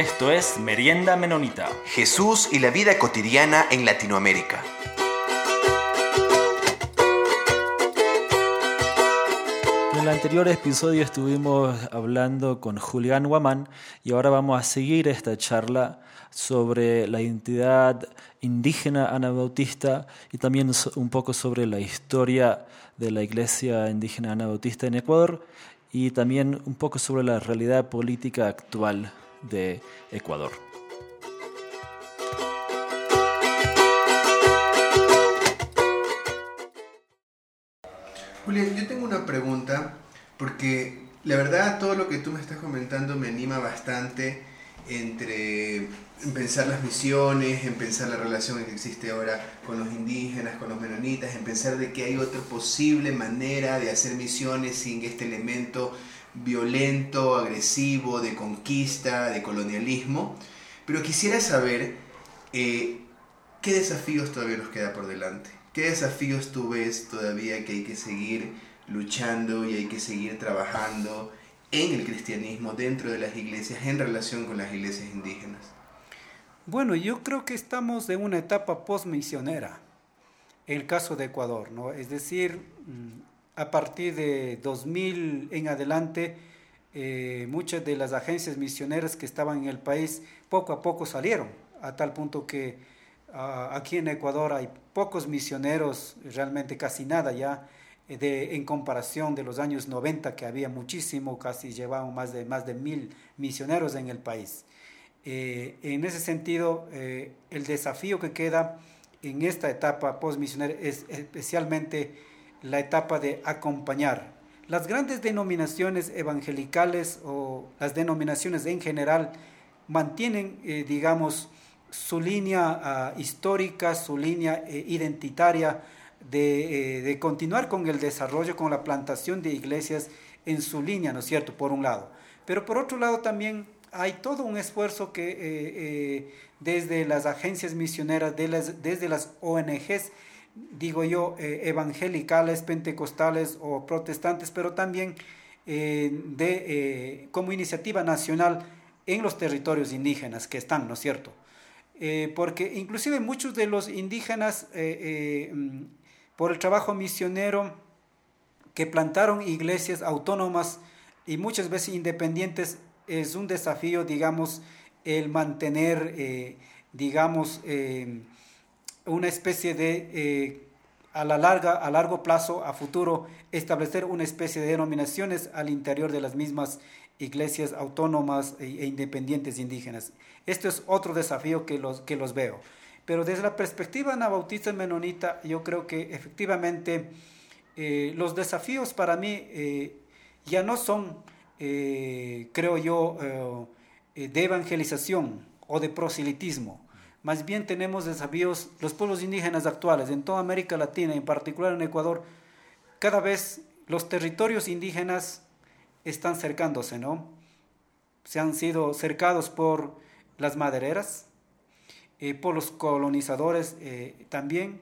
Esto es Merienda Menonita. Jesús y la vida cotidiana en Latinoamérica. En el anterior episodio estuvimos hablando con Julián Guamán y ahora vamos a seguir esta charla sobre la identidad indígena anabautista y también un poco sobre la historia de la iglesia indígena anabautista en Ecuador y también un poco sobre la realidad política actual de Ecuador. Julián, yo tengo una pregunta porque la verdad todo lo que tú me estás comentando me anima bastante entre en pensar las misiones, en pensar la relación que existe ahora con los indígenas, con los menonitas, en pensar de que hay otra posible manera de hacer misiones sin este elemento violento, agresivo, de conquista, de colonialismo. Pero quisiera saber eh, qué desafíos todavía nos queda por delante. ¿Qué desafíos tú ves todavía que hay que seguir luchando y hay que seguir trabajando en el cristianismo dentro de las iglesias en relación con las iglesias indígenas? Bueno, yo creo que estamos en una etapa postmisionera, el caso de Ecuador, ¿no? Es decir, mm, a partir de 2000 en adelante, eh, muchas de las agencias misioneras que estaban en el país poco a poco salieron, a tal punto que ah, aquí en Ecuador hay pocos misioneros, realmente casi nada ya, eh, de, en comparación de los años 90 que había muchísimo, casi llevaban más de, más de mil misioneros en el país. Eh, en ese sentido, el desafío que queda en esta etapa postmisionera es especialmente la etapa de acompañar. Las grandes denominaciones evangelicales o las denominaciones en general mantienen, eh, digamos, su línea ah, histórica, su línea eh, identitaria de, eh, de, continuar con el desarrollo, con la plantación de iglesias en su línea, ¿no es cierto?, por un lado. Pero por otro lado también hay todo un esfuerzo que desde las agencias misioneras, desde las ONGs, digo yo, eh, evangelicales, pentecostales o protestantes, pero también eh, de, eh, como iniciativa nacional en los territorios indígenas que están, ¿no es cierto? porque inclusive muchos de los indígenas, mm, por el trabajo misionero, que plantaron iglesias autónomas y muchas veces independientes, es un desafío, digamos, el mantener, digamos, una especie de, eh, a la larga, a largo plazo, a futuro, establecer una especie de denominaciones al interior de las mismas iglesias autónomas e, e independientes indígenas. Esto es otro desafío que los, que los veo. Pero desde la perspectiva anabautista menonita, yo creo que efectivamente eh, los desafíos para mí eh, ya no son, creo yo, de evangelización o de proselitismo más bien tenemos desafíos, los pueblos indígenas actuales en toda América Latina, en particular en Ecuador, cada vez los territorios indígenas están cercándose, ¿no? Se han sido cercados por las madereras, eh, por los colonizadores eh, también,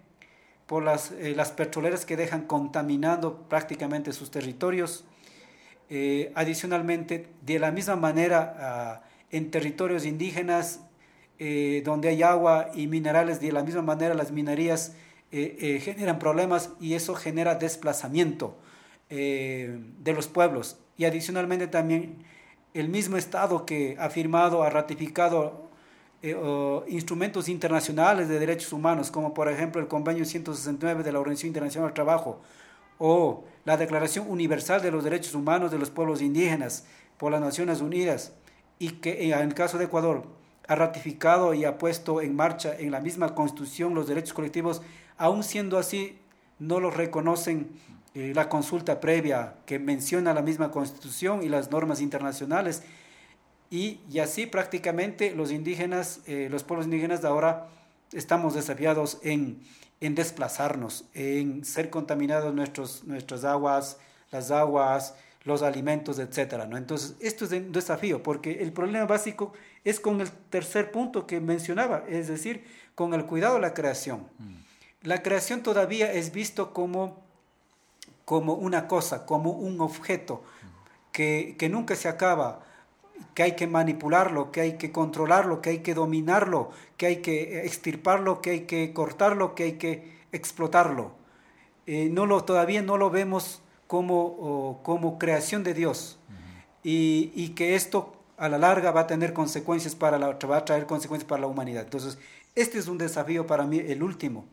por las, eh, las petroleras que dejan contaminando prácticamente sus territorios. adicionalmente, de la misma manera, ah, en territorios indígenas eh, donde hay agua y minerales, de la misma manera las minerías eh, eh, generan problemas y eso genera desplazamiento de los pueblos. Y adicionalmente también el mismo Estado que ha firmado, ha ratificado instrumentos internacionales de derechos humanos, como por ejemplo el Convenio 169 de la Organización Internacional del Trabajo o la Declaración Universal de los Derechos Humanos de los Pueblos Indígenas por las Naciones Unidas, y que en el caso de Ecuador ha ratificado y ha puesto en marcha en la misma Constitución los derechos colectivos, aún siendo así, no los reconocen eh, la consulta previa que menciona la misma Constitución y las normas internacionales. Y, y así prácticamente los indígenas, eh, los pueblos indígenas de ahora estamos desafiados en, en desplazarnos, en ser contaminados nuestros, nuestras aguas, las aguas, los alimentos, etcétera, ¿no? Entonces, esto es un desafío, porque el problema básico es con el tercer punto que mencionaba, es decir, con el cuidado de la creación. Mm. La creación todavía es visto como, como una cosa, como un objeto que, que nunca se acaba. que hay que manipularlo, que hay que controlarlo, que hay que dominarlo, que hay que extirparlo, que hay que cortarlo, que hay que explotarlo. Eh, no lo, todavía no lo vemos como, como creación de Dios y, y, que esto a la larga va a tener consecuencias para la, va a traer consecuencias para la humanidad. Entonces, este es un desafío para mí, el último,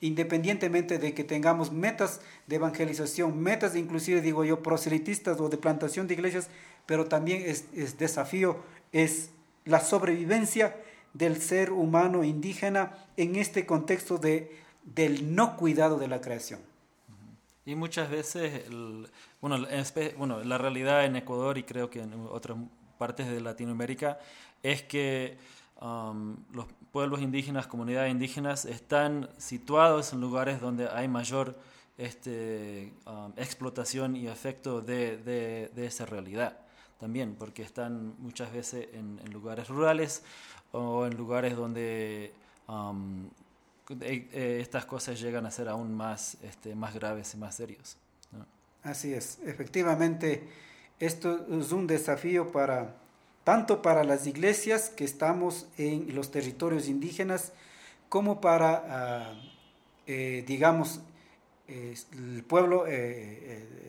independientemente de que tengamos metas de evangelización, metas inclusive, digo yo, proselitistas o de plantación de iglesias, pero también es, es desafío, es la sobrevivencia del ser humano indígena en este contexto de, del no cuidado de la creación. Y muchas veces, bueno, bueno, la realidad en Ecuador y creo que en otras partes de Latinoamérica es que um, los pueblos indígenas, comunidades indígenas, están situados en lugares donde hay mayor este, um, explotación y efecto de, de, esa realidad también, porque están muchas veces en, lugares rurales o en lugares donde um, eh, eh, estas cosas llegan a ser aún más, este, más graves y más serios. Así es, efectivamente, esto es un desafío para tanto para las iglesias que estamos en los territorios indígenas como para, ah, eh, digamos, el pueblo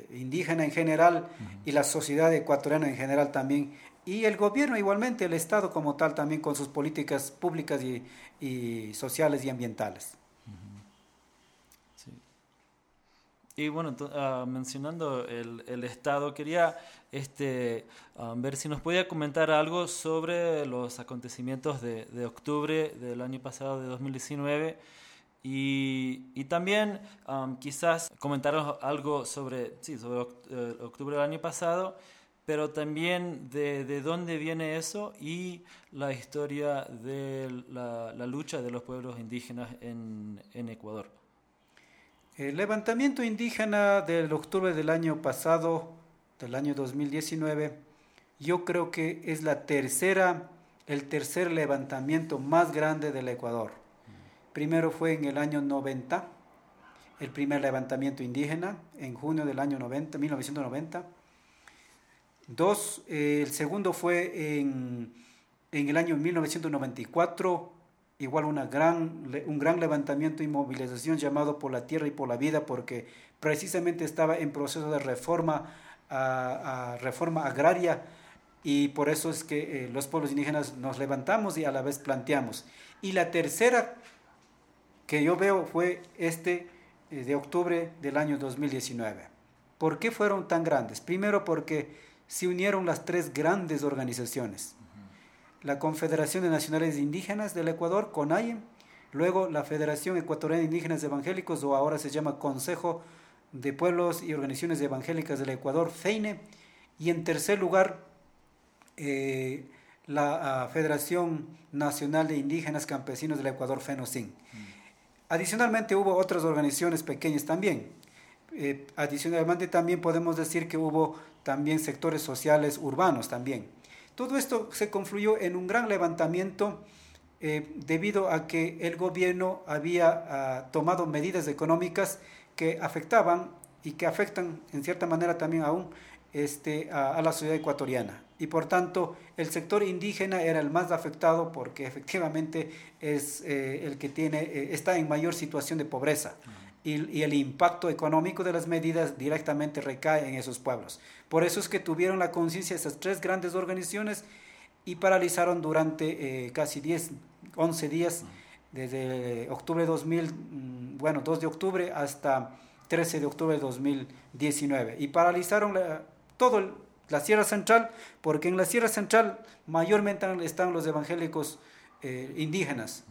indígena en general y la sociedad ecuatoriana en general también y el gobierno igualmente, el Estado como tal también con sus políticas públicas y, y sociales y ambientales. Sí. Y bueno, uh, mencionando el, el, Estado, quería este, um, ver si nos podía comentar algo sobre los acontecimientos de, de octubre del año pasado, de 2019. Y, y, también um, quizás comentaros algo sobre, sí, sobre eh, octubre del año pasado pero también de, de, dónde viene eso y la historia de la, la lucha de los pueblos indígenas en, en, Ecuador. El levantamiento indígena del octubre del año pasado, del año 2019, yo creo que es la tercera, el tercer levantamiento más grande del Ecuador. Primero fue en el año 90, el primer levantamiento indígena, en junio del año 90, 1990 Dos, eh, el segundo fue en, en, el año 1994, igual una gran, un gran levantamiento y movilización llamado por la tierra y por la vida, porque precisamente estaba en proceso de reforma, a, reforma agraria, y por eso es que eh, los pueblos indígenas nos levantamos y a la vez planteamos. Y la tercera que yo veo fue este eh, de octubre del año 2019. ¿Por qué fueron tan grandes? Primero porque se unieron las tres grandes organizaciones. La Confederación de Nacionales Indígenas del Ecuador, CONAIE, luego la Federación Ecuatoriana de Indígenas Evangélicos, o ahora se llama Consejo de Pueblos y Organizaciones Evangélicas del Ecuador, FEINE, y en tercer lugar, eh, la ah, Federación Nacional de Indígenas Campesinos del Ecuador, FENOCIN. Adicionalmente hubo otras organizaciones pequeñas también. Eh, adicionalmente también podemos decir que hubo también sectores sociales urbanos también. Todo esto se confluyó en un gran levantamiento eh, debido a que el gobierno había ah, tomado medidas económicas que afectaban y que afectan en cierta manera también aún este, a, la sociedad ecuatoriana. Y por tanto, el sector indígena era el más afectado porque efectivamente es eh, el que tiene, está en mayor situación de pobreza y, el impacto económico de las medidas directamente recae en esos pueblos. Por eso es que tuvieron la conciencia esas tres grandes organizaciones y paralizaron durante eh, casi 10, 11 días, desde octubre de 2000, mm, bueno, 2 de octubre hasta 13 de octubre de 2019. Y paralizaron la, todo la Sierra Central, porque en la Sierra Central mayormente están los evangélicos eh, indígenas.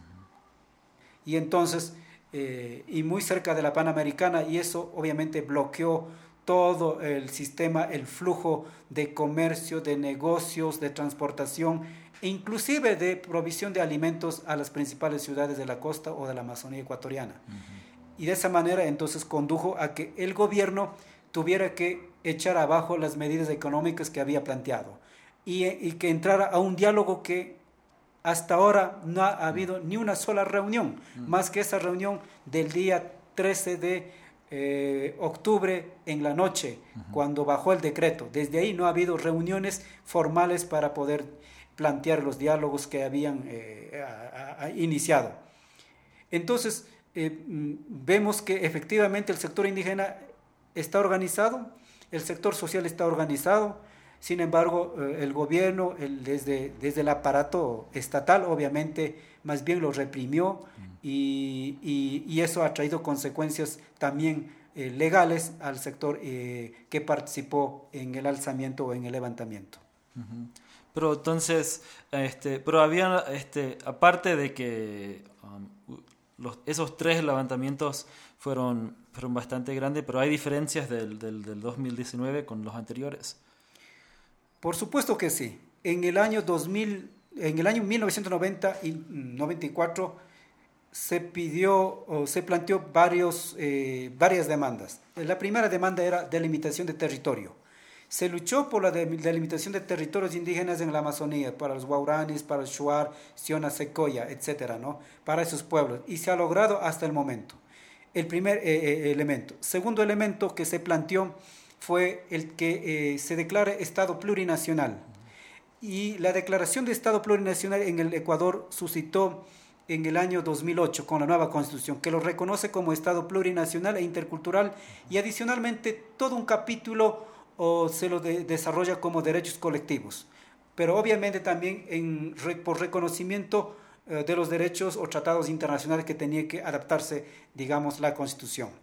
Y entonces eh, y muy cerca de la Panamericana y eso obviamente bloqueó todo el sistema, el flujo de comercio, de negocios, de transportación, inclusive de provisión de alimentos a las principales ciudades de la costa o de la Amazonía ecuatoriana. Y de esa manera entonces condujo a que el gobierno tuviera que echar abajo las medidas económicas que había planteado y, y que entrara a un diálogo que hasta ahora no ha habido ni una sola reunión, más que esa reunión del día 13 de eh, octubre en la noche, cuando bajó el decreto. Desde ahí no ha habido reuniones formales para poder plantear los diálogos que habían eh, iniciado. Entonces, eh, mm, vemos que efectivamente el sector indígena está organizado, el sector social está organizado, sin embargo, el gobierno, desde, desde el aparato estatal, obviamente, más bien lo reprimió, y, eso ha traído consecuencias también eh, legales al sector eh, que participó en el alzamiento o en el levantamiento. Pero entonces, este, pero había, este, aparte de que um, los, esos tres levantamientos fueron, fueron bastante grandes, pero hay diferencias del, del, del 2019 con los anteriores. Por supuesto que sí. En el año 2000, en el año 1990 y 94 se pidió o se planteó varios, eh, varias demandas. La primera demanda era delimitación de territorio. Se luchó por la delimitación de territorios indígenas en la Amazonía, para los guauranis, para el shuar, siona, secoya, etcétera, ¿no? Para esos pueblos. Y se ha logrado hasta el momento. El primer eh, eh, elemento. Segundo elemento que se planteó fue el que se declare Estado plurinacional. Y la declaración de Estado plurinacional en el Ecuador suscitó en el año 2008 con la nueva constitución, que lo reconoce como Estado plurinacional e intercultural y adicionalmente todo un capítulo se lo desarrolla como derechos colectivos, pero obviamente también por reconocimiento eh, de los derechos o tratados internacionales que tenía que adaptarse, digamos, la constitución.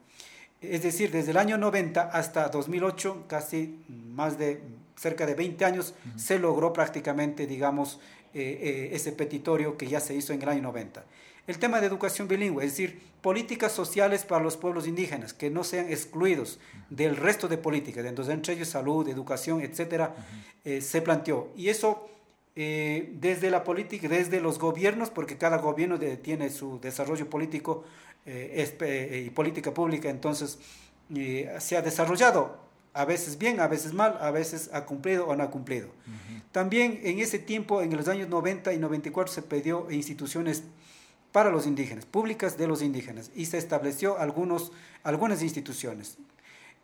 Es decir, desde el año 90 hasta 2008, casi más de cerca de 20 años, se logró prácticamente, digamos, eh, eh, ese petitorio que ya se hizo en el año 90. El tema de educación bilingüe, es decir, políticas sociales para los pueblos indígenas, que no sean excluidos del resto de políticas, entonces entre ellos salud, educación, etcétera, eh, se planteó. Y eso desde la política, desde los gobiernos, porque cada gobierno tiene su desarrollo político y política pública, entonces se ha desarrollado a veces bien, a veces mal, a veces ha cumplido o no ha cumplido. También en ese tiempo, en los años 90 y 94, se pidió instituciones para los indígenas, públicas de los indígenas, y se estableció algunos, algunas instituciones.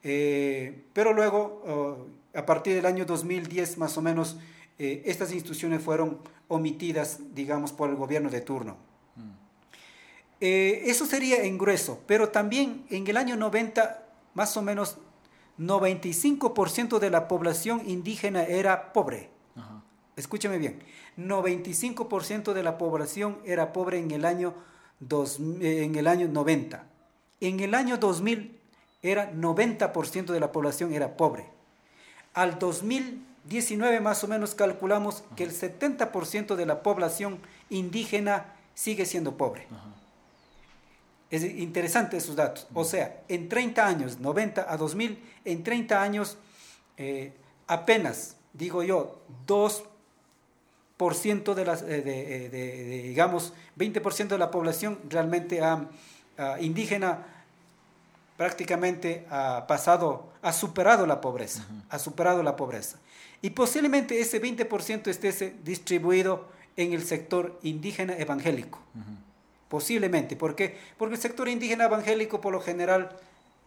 Eh, pero luego, oh, a partir del año 2010 más o menos, eh, estas instituciones fueron omitidas, digamos, por el gobierno de turno. Eh, eso sería en grueso, pero también en el año 90, más o menos 95% de la población indígena era pobre. Escúchame bien, 95% de la población era pobre en el, año eh, en el año 90. En el año 2000 era 90% de la población era pobre. Al 2019 más o menos calculamos que el 70% de la población indígena sigue siendo pobre. Es interesante esos datos. O sea, en 30 años, 90 a 2000, en 30 años, eh, apenas, digo yo, 2% de las, eh, eh, de, digamos, 20% de la población realmente indígena prácticamente ha pasado, ha superado la pobreza, ha superado la pobreza. Y posiblemente ese 20% esté distribuido en el sector indígena evangélico. Posiblemente. ¿Por qué? Porque el sector indígena evangélico por lo general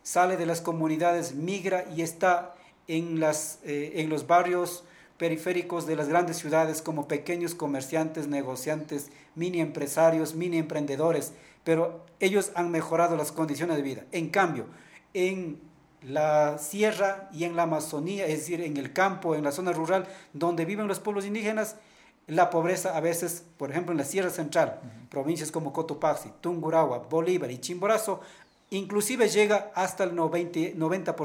sale de las comunidades, migra y está en, las, eh, en los barrios periféricos de las grandes ciudades como pequeños comerciantes, negociantes, mini empresarios, mini emprendedores, pero ellos han mejorado las condiciones de vida. En cambio, en la sierra y en la Amazonía, es decir, en el campo, en la zona rural, donde viven los pueblos indígenas, la pobreza a veces, por ejemplo, en la Sierra Central, provincias como Cotopaxi, Tungurahua, Bolívar y Chimborazo, inclusive llega hasta el 90%, 90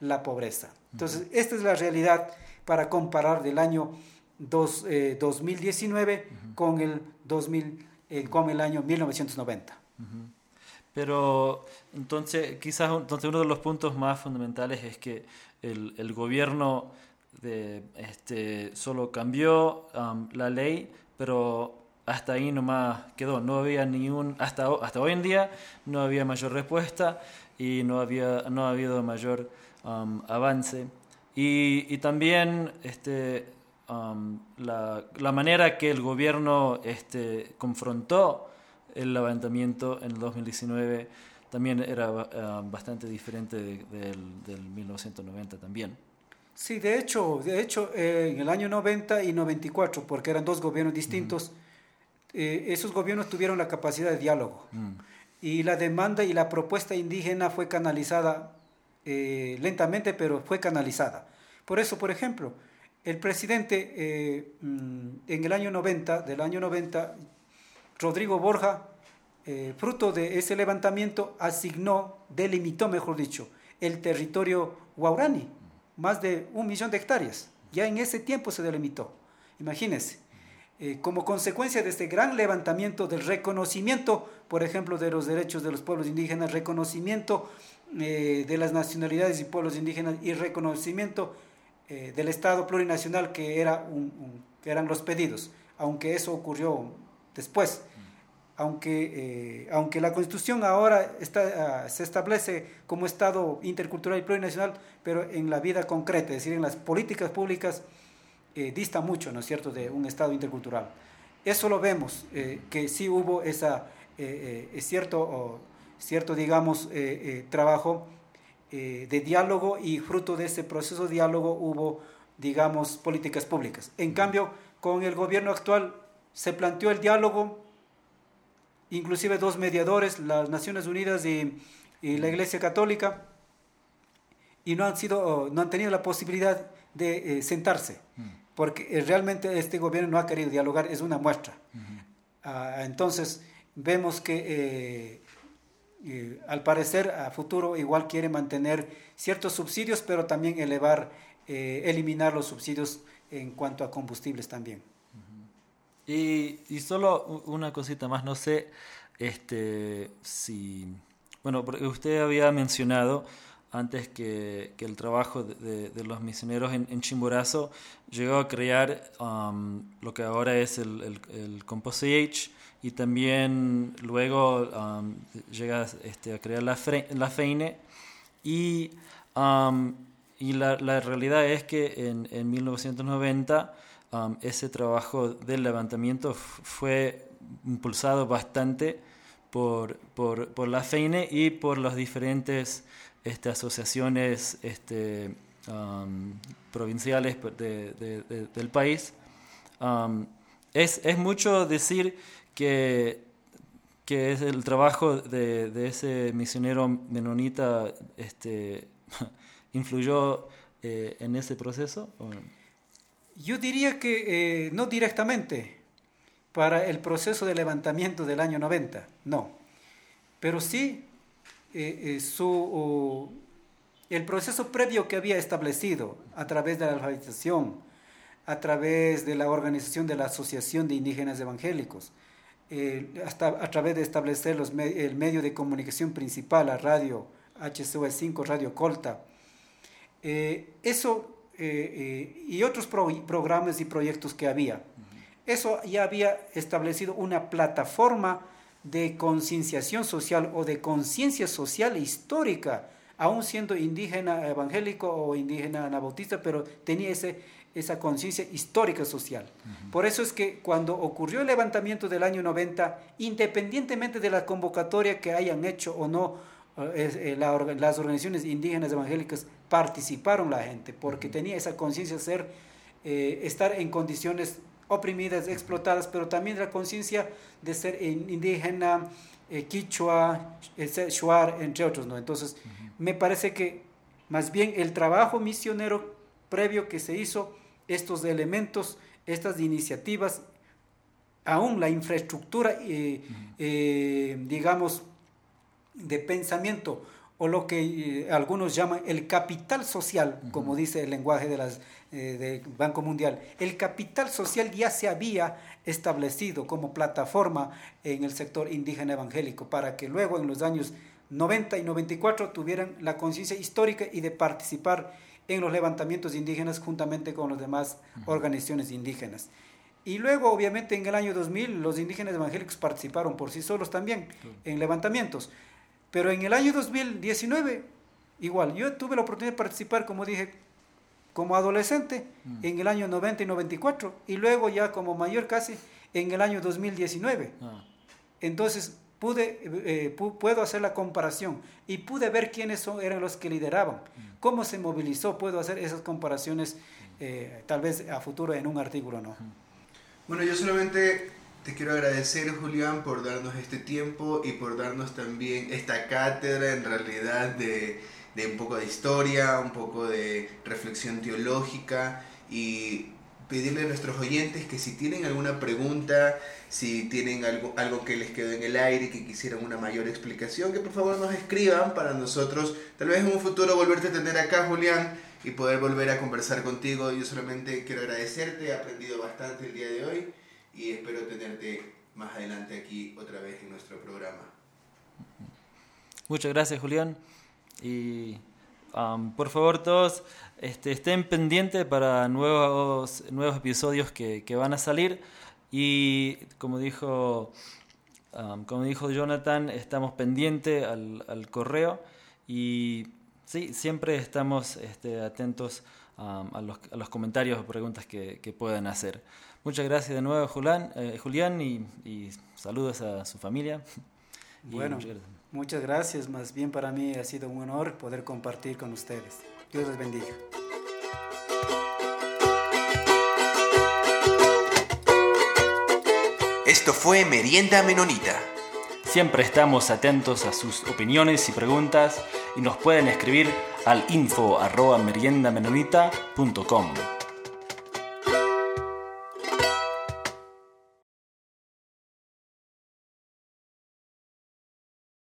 la pobreza. Entonces, esta es la realidad para comparar del año 2019 eh, con, el 2000, eh, con el año 1990. Pero entonces, quizás entonces uno de los puntos más fundamentales es que el, el gobierno de, este, solo cambió um, la ley, pero hasta ahí nomás quedó. No había ningún, hasta, hasta hoy en día no había mayor respuesta y no, había, no ha habido mayor um, avance. Y, también este, um, la, manera que el gobierno este, confrontó el levantamiento en el 2019 también era ah, bastante diferente del, del 1990 también. Sí, de hecho, de hecho eh, en el año 90 y 94, porque eran dos gobiernos distintos, eh, esos gobiernos tuvieron la capacidad de diálogo. Mm. Y la demanda y la propuesta indígena fue canalizada eh, lentamente, pero fue canalizada. Por eso, por ejemplo, el presidente mm, en el año 90, del año 90, Rodrigo Borja, fruto de ese levantamiento, asignó, delimitó, mejor dicho, el territorio guaurani más de un millón de hectáreas. Ya en ese tiempo se delimitó. Imagínense. Eh, como consecuencia de este gran levantamiento del reconocimiento, por ejemplo, de los derechos de los pueblos indígenas, reconocimiento eh, de las nacionalidades y pueblos indígenas y reconocimiento eh, del Estado plurinacional que, era que eran los pedidos, aunque eso ocurrió después aunque, eh, aunque la Constitución ahora está, ah, se establece como Estado intercultural y plurinacional, pero en la vida concreta, es decir, en las políticas públicas, eh, dista mucho, ¿no es cierto?, de un Estado intercultural. Eso lo vemos, eh, que sí hubo esa, cierto, cierto, digamos, trabajo de diálogo y fruto de ese proceso de diálogo hubo, digamos, políticas públicas. En cambio, con el gobierno actual se planteó el diálogo, inclusive dos mediadores, las Naciones Unidas y, la Iglesia Católica, y no han, sido, no han tenido la posibilidad de eh, sentarse, mm. porque eh, realmente este gobierno no ha querido dialogar, es una muestra. Ah, entonces, vemos que eh, al parecer a futuro igual quiere mantener ciertos subsidios, pero también elevar, eliminar los subsidios en cuanto a combustibles también. Y, y, solo una cosita más, no sé este, si... Bueno, usted había mencionado antes que, que el trabajo de, los misioneros en, en, Chimborazo llegó a crear um, lo que ahora es el, el, el CompoSH y también luego um, llega este, a crear la, la FEINE. Y, um, y la, la, realidad es que en, en 1990 Um, ese trabajo del levantamiento fue impulsado bastante por, por, por, la FEINE y por las diferentes este, asociaciones este, um, provinciales de, del país. Es, es, mucho decir que, que es el trabajo de, de ese misionero menonita este, influyó eh, en ese proceso. Yo diría que eh, no directamente para el proceso de levantamiento del año 90, no. Pero sí eh, eh, su, el proceso previo que había establecido a través de la alfabetización, a través de la organización de la Asociación de Indígenas Evangélicos, hasta a través de establecer los, el medio de comunicación principal, la radio HCV5, Radio Colta. eso eh, eh, y otros programas y proyectos que había. Eso ya había establecido una plataforma de concienciación social o de conciencia social histórica, aún siendo indígena evangélico o indígena anabautista, pero tenía ese, esa conciencia histórica social. Por eso es que cuando ocurrió el levantamiento del año 90, independientemente de la convocatoria que hayan hecho o no eh, las organizaciones indígenas evangélicas participaron la gente, porque tenía esa conciencia de ser, eh, estar en condiciones oprimidas, explotadas, pero también la conciencia de ser indígena, eh, quichua, shuar, entre otros. ¿no? Entonces, me parece que más bien el trabajo misionero previo que se hizo, estos elementos, estas iniciativas, aún la infraestructura, digamos, de pensamiento o lo que eh, algunos llaman el capital social, como dice el lenguaje de las, eh, Banco Mundial. El capital social ya se había establecido como plataforma en el sector indígena evangélico para que luego en los años 90 y 94 tuvieran la conciencia histórica y de participar en los levantamientos indígenas juntamente con las demás organizaciones indígenas. Y luego, obviamente, en el año 2000, los indígenas evangélicos participaron por sí solos también en levantamientos. Pero en el año 2019, igual, yo tuve la oportunidad de participar, como dije, como adolescente mm. en el año 90 y 94 y luego ya como mayor casi en el año 2019. Ah. Entonces, pude, eh, puedo hacer la comparación y pude ver quiénes son, eran los que lideraban, cómo se movilizó, puedo hacer esas comparaciones eh, tal vez a futuro en un artículo, ¿no? Bueno, yo solamente te quiero agradecer, Julián, por darnos este tiempo y por darnos también esta cátedra en realidad de, de un poco de historia, un poco de reflexión teológica y pedirle a nuestros oyentes que si tienen alguna pregunta, si tienen algo, algo que les quedó en el aire, que quisieran una mayor explicación, que por favor nos escriban para nosotros, tal vez en un futuro volverte a tener acá, Julián, y poder volver a conversar contigo. Yo solamente quiero agradecerte, he aprendido bastante el día de hoy y espero tenerte más adelante aquí otra vez en nuestro programa. Muchas gracias, Julián. Y por favor todos este, estén pendientes para nuevos, nuevos episodios que, que van a salir y como dijo, como dijo Jonathan, estamos pendientes al, al, correo y sí, siempre estamos este, atentos a, los, a, los, comentarios o preguntas que, que, puedan hacer. Muchas gracias de nuevo, Julián, eh, Julián y, y, saludos a su familia. Bueno, Muchas gracias, más bien para mí ha sido un honor poder compartir con ustedes. Dios les bendiga. Esto fue Merienda Menonita. Siempre estamos atentos a sus opiniones y preguntas y nos pueden escribir al info arroba meriendamenonita.com.